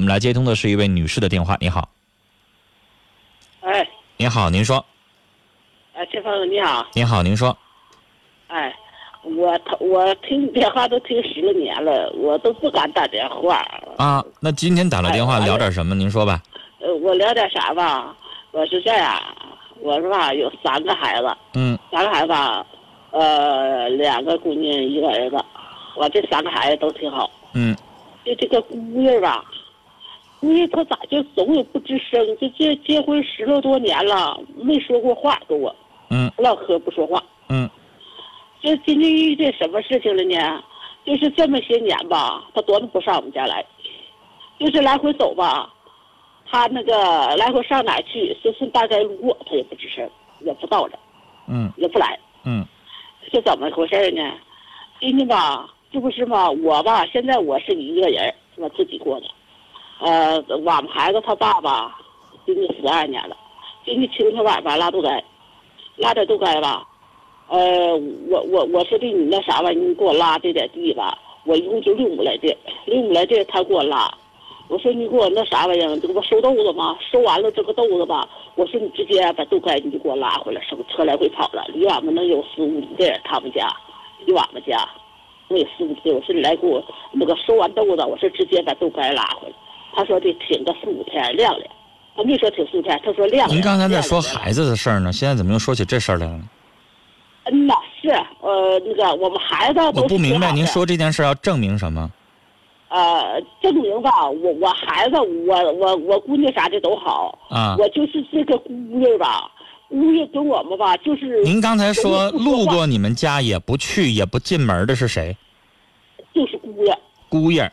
我们来接通的是一位女士的电话。你好，哎，你好，您说，哎，陈峰你好，你好，您说，哎，我我听你电话都听十来年了，我都不敢打电话。啊，那今天打了电话哎聊点什么？您说吧。呃，我聊点啥吧？我是这样，我是吧有三个孩子，嗯三个孩子吧，呃，两个姑娘一个儿子，我这三个孩子都挺好。嗯就这个姑爷吧，姑娘她咋就总也不吱声？就结结婚十来多年了，没说过话跟我，嗯唠嗑不说话。嗯就今天遇见什么事情了呢？就是这么些年吧，他多么不上我们家来，就是来回走吧，他那个来回上哪去，就是大概路过，他也不吱声，也不到着，嗯也不来，嗯是怎么回事呢？今天吧，这不是嘛，我吧，现在我是一个人，我自己过的，呃，我们孩子他爸爸今年十二年了，今天清晨晚上拉肚该，拉点肚该吧，呃，我我我说的你那啥吧，你给我拉这点地吧，我一共就六亩来地，六亩来地他给我拉，我说你给我那啥玩意儿，这不收豆子吗？收完了这个豆子吧，我说你直接把豆干你就给我拉回来，省车来回跑了，离俺们能有十五里地，他们家离俺们家那有十五里地，我说你来给我那个收完豆子，我说直接把豆干拉回来，他说得挺个四五天晾晾，他没说挺四五天，他说晾晾。您刚才在说孩子的事儿呢，现在怎么又说起这事儿来了？嗯呐，是呃，那个我们孩子我不明白，您说这件事要证明什么？呃，证明吧，我我孩子，我我我姑娘啥的都好，啊我就是这个姑娘吧，姑娘跟我们吧，就是您刚才说路过你们家也不去也不进门的是谁？就是姑爷。姑爷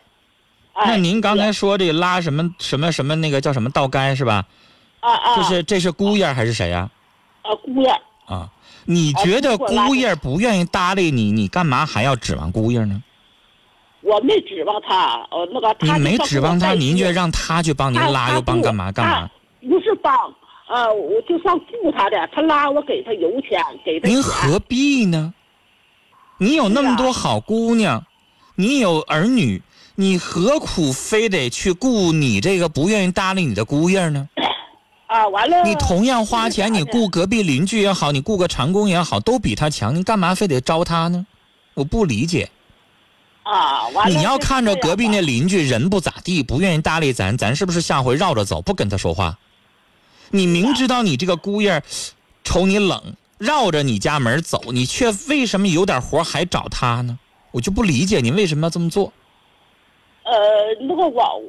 那您刚才说这拉什么什么什么那个叫什么道该是吧？啊啊，就是这是姑爷还是谁呀？啊姑爷，啊，你觉得姑爷不愿意搭理你，你干嘛还要指望姑爷呢？我没指望他，呃，那个你没指望他，您就让他去帮您拉，又帮干嘛干嘛？不是帮，呃，我就算雇他的，他拉我给他油钱，给他。您何必呢？你有那么多好姑娘，你有儿女，你何苦非得去雇你这个不愿意搭理你的姑爷呢？啊，完了。你同样花钱，你雇隔壁邻居也好，你雇个长工也好，都比他强，你干嘛非得招他呢？我不理解。啊，完了。你要看着隔壁那。邻居人不咋地，不愿意搭理咱，咱是不是下回绕着走，不跟他说话？你明知道你这个姑爷瞅你冷，绕着你家门走，你却为什么有点活还找他呢？我就不理解你为什么要这么做。呃，那个我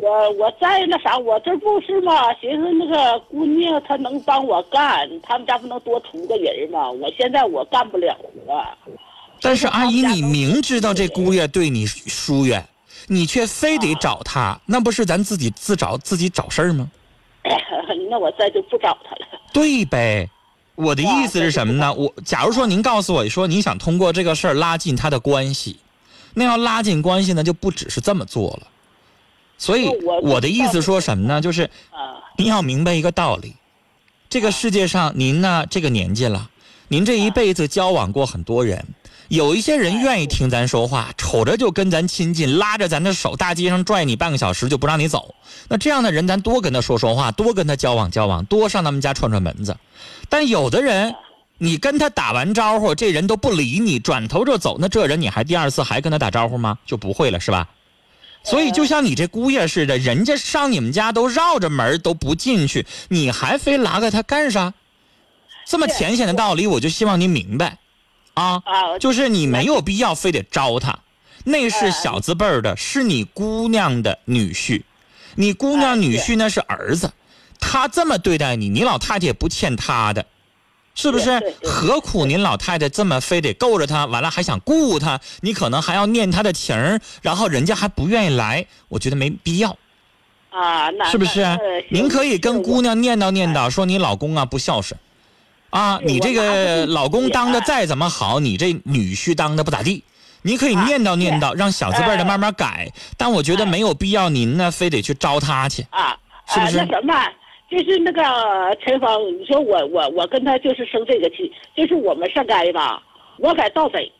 我我在那啥，我这不是嘛？寻思那个姑娘她能帮我干，他们家不能多出个人吗？我现在我干不了活。但是阿姨，你明知道这姑爷，爷对你疏远，你却非得找他，那不是咱自己自找自己找事儿吗？那我再就不找他了。对呗，我的意思是什么呢？我假如说您告诉我说您想通过这个事儿拉近他的关系，那要拉近关系呢，就不只是这么做了。所以我我的意思说什么呢？就是啊您要明白一个道理，这个世界上您呢这个年纪了，您这一辈子交往过很多人，有一些人愿意听咱说话，瞅着就跟咱亲近，拉着咱的手，大街上拽你半个小时就不让你走。那这样的人，咱多跟他说说话，多跟他交往交往，多上他们家串串门子。但有的人，你跟他打完招呼，这人都不理你，转头就走，那这人你还第二次还跟他打招呼吗？就不会了，是吧？所以就像你这姑爷似的，人家上你们家都绕着门都不进去，你还非拉个他干啥？这么浅显的道理，我就希望你明白，啊，啊，就是你没有必要非得招他，那是小字辈儿的，是你姑娘的女婿，你姑娘女婿那是儿子，他这么对待你，你老太太也不欠他的，是不是？何苦您老太太这么非得够着他，完了还想雇他，你可能还要念他的情儿，然后人家还不愿意来，我觉得没必要，啊，那是不是？您可以跟姑娘念叨念哎叨，说你老公啊不孝顺，啊，你这个老公当的哎再怎么好，你这女婿当的不咋地。你可以啊念叨念叨，让小字辈的哎慢慢改，但我觉得哎。没有必要您呢非得去招他去。啊，是不是？啊、那什么，就是那个陈芳，你说我我我跟他就是生这个气，就是我们上街吧，我在道北，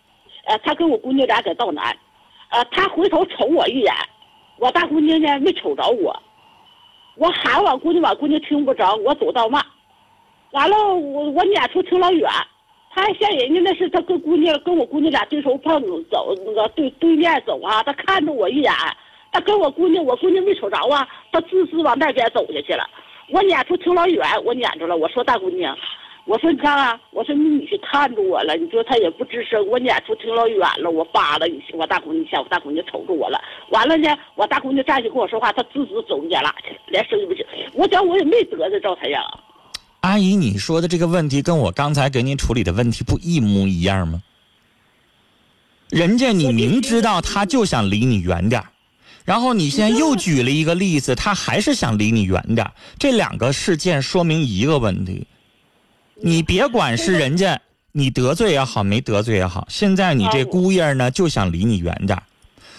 呃，他跟我姑娘俩在道南，呃，他回头瞅我一眼，我大姑娘呢没瞅着我，我喊我姑娘，我姑娘听不着，我走道慢，完了我我撵出挺老远，他还嫌人家那是他跟姑娘跟我姑娘俩对手碰走那个对对面走啊，他看着我一眼，他跟我姑娘我姑娘没瞅着啊，他滋滋往那边走下去了，我撵出挺老远，我撵着了，我说大姑娘。我说你看看，我说你女婿看着我了，你说他也不吱声，我撵出挺老远了，我扒拉你，我大姑娘下，我大姑娘瞅着我了，完了呢，我大姑娘站起跟我说话，她滋滋走家拉去了，连声也不行。我讲我也没得罪赵太阳。阿姨，你说的这个问题跟我刚才给您处理的问题不一模一样吗？人家你明知道他就想离你远点然后你现在又举了一个例子，他还是想离你远点这两个事件说明一个问题。你别管是人家你得罪也好，没得罪也好，现在你这姑爷呢就想离你远点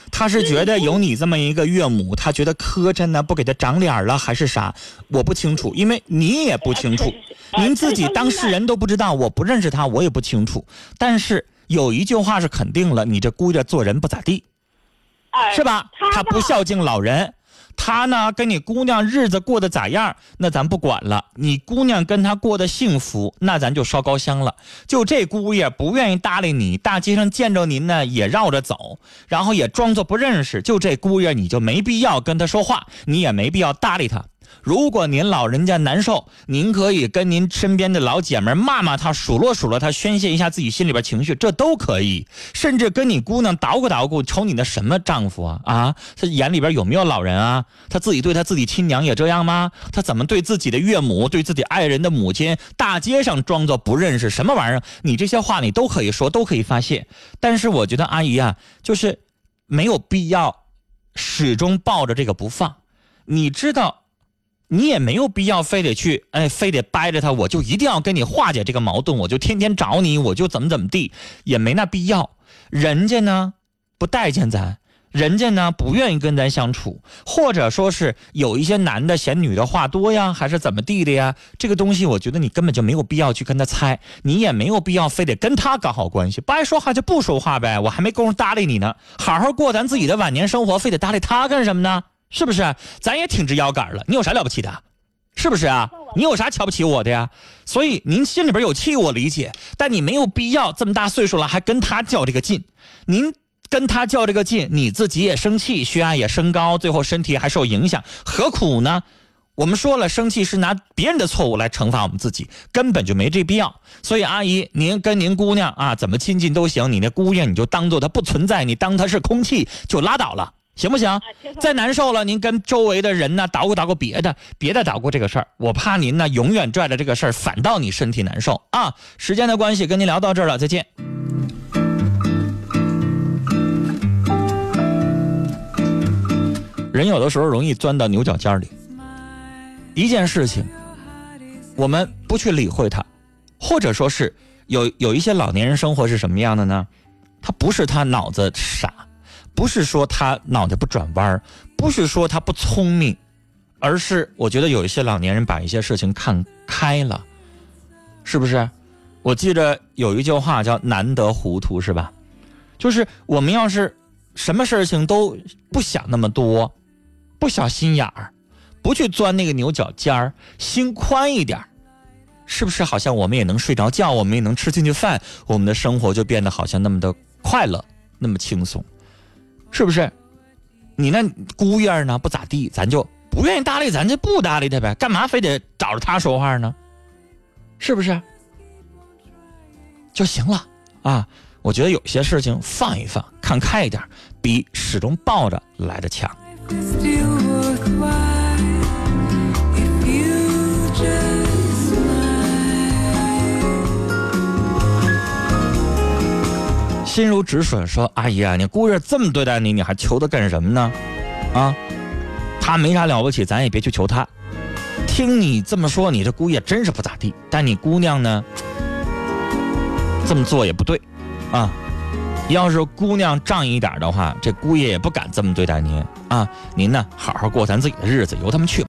他是觉得有你这么一个岳母，他觉得磕碜呢，不给他长脸了，还是啥？我不清楚，因为你也不清楚，您自己当事人都不知道，我不认识他，我也不清楚。但是有一句话是肯定了，你这姑爷做人不咋地，是吧？他不孝敬老人。他呢，跟你姑娘日子过得咋样？那咱不管了。你姑娘跟他过得幸福，那咱就烧高香了。就这姑爷不愿意搭理你，大街上见着您呢也绕着走，然后也装作不认识。就这姑爷，你就没必要跟他说话，你也没必要搭理他。如果您老人家难受，您可以跟您身边的老姐们骂骂他，数落数落他，宣泄一下自己心里边情绪，这都可以。甚至跟你姑娘捣鼓捣鼓，瞅你那什么丈夫啊啊，他眼里边有没有老人啊？他自己对他自己亲娘也这样吗？他怎么对自己的岳母，对自己爱人的母亲，大街上装作不认识，什么玩意儿？你这些话你都可以说，都可以发泄。但是我觉得阿姨啊，就是没有必要始终抱着这个不放。你知道。你也没有必要非得去，哎，非得掰着他，我就一定要跟你化解这个矛盾，我就天天找你，我就怎么怎么地，也没那必要。人家呢不待见咱，人家呢不愿意跟咱相处，或者说是有一些男的嫌女的话多呀，还是怎么地的呀？这个东西，我觉得你根本就没有必要去跟他猜，你也没有必要非得跟他搞好关系。不爱说话就不说话呗，我还没工夫搭理你呢，好好过咱自己的晚年生活，非得搭理他干什么呢？是不是？咱也挺直腰杆了，你有啥了不起的？是不是啊？你有啥瞧不起我的呀？所以您心里边有气，我理解，但你没有必要这么大岁数了还跟他较这个劲。您跟他较这个劲，你自己也生气，血压也升高，最后身体还受影响，何苦呢？我们说了，生气是拿别人的错误来惩罚我们自己，根本就没这必要。所以阿姨，您跟您姑娘啊，怎么亲近都行，你那姑娘你就当做她不存在，你当她是空气就拉倒了。行不行？再难受了，您跟周围的人呢捣鼓捣鼓别的，别再捣鼓这个事儿，我怕您呢永远拽着这个事儿，反倒你身体难受啊！时间的关系，跟您聊到这儿了，再见。人有的时候容易钻到牛角尖里，一件事情，我们不去理会它，或者说是有有一些老年人生活是什么样的呢？他不是他脑子傻。不是说他脑袋不转弯不是说他不聪明，而是我觉得有一些老年人把一些事情看开了，是不是？我记着有一句话叫“难得糊涂”，是吧？就是我们要是什么事情都不想那么多，不小心眼儿，不去钻那个牛角尖儿，心宽一点儿是不是？好像我们也能睡着觉，我们也能吃进去饭，我们的生活就变得好像那么的快乐，那么轻松。是不是？你那姑爷呢？不咋地，咱就不愿意搭理，咱就不搭理他呗。干嘛非得找着他说话呢？是不是？就行了啊！我觉得有些事情放一放，看开一点，比始终抱着来的强。心如止水，说：“阿姨啊，你姑爷这么对待你，你还求他干什么呢？啊，他没啥了不起，咱也别去求他。听你这么说，你这姑爷真是不咋地。但你姑娘呢，这么做也不对，啊，要是姑娘仗义一点的话，这姑爷也不敢这么对待您啊。您呢，好好过咱自己的日子，由他们去。”